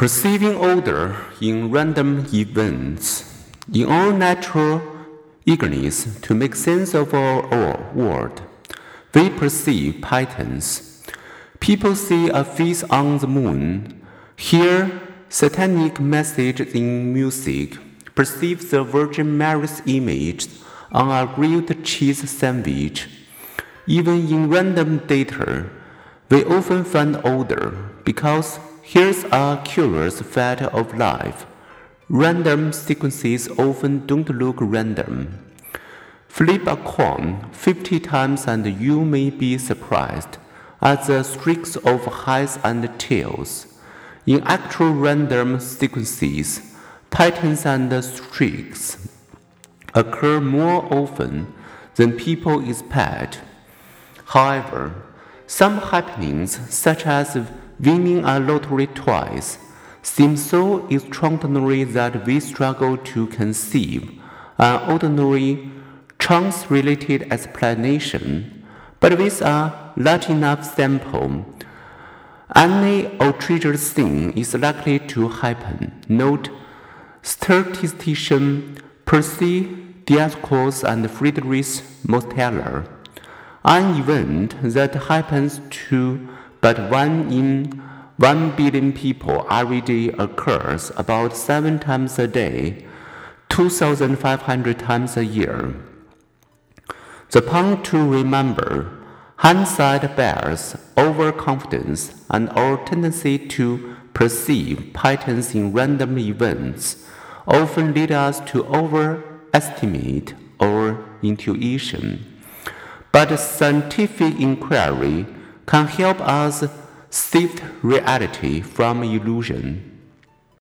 Perceiving order in random events. In our natural eagerness to make sense of our world, we perceive patterns. People see a face on the moon, hear satanic messages in music, perceive the Virgin Mary's image on a grilled cheese sandwich. Even in random data, we often find order because Here's a curious fact of life. Random sequences often don't look random. Flip a coin 50 times and you may be surprised at the streaks of heads and tails. In actual random sequences, patterns and streaks occur more often than people expect. However, some happenings, such as winning a lottery twice seems so extraordinary that we struggle to conceive an ordinary chance related explanation, but with a large enough sample, any outrageous thing is likely to happen. Note statistician Persi Diaconis and Frederick Mosteller. An event that happens to but one in one billion people every day occurs about seven times a day, 2,500 times a year. The point to remember hindsight bias, overconfidence, and our tendency to perceive patterns in random events often lead us to overestimate our intuition. But scientific inquiry can help us sift reality from illusion.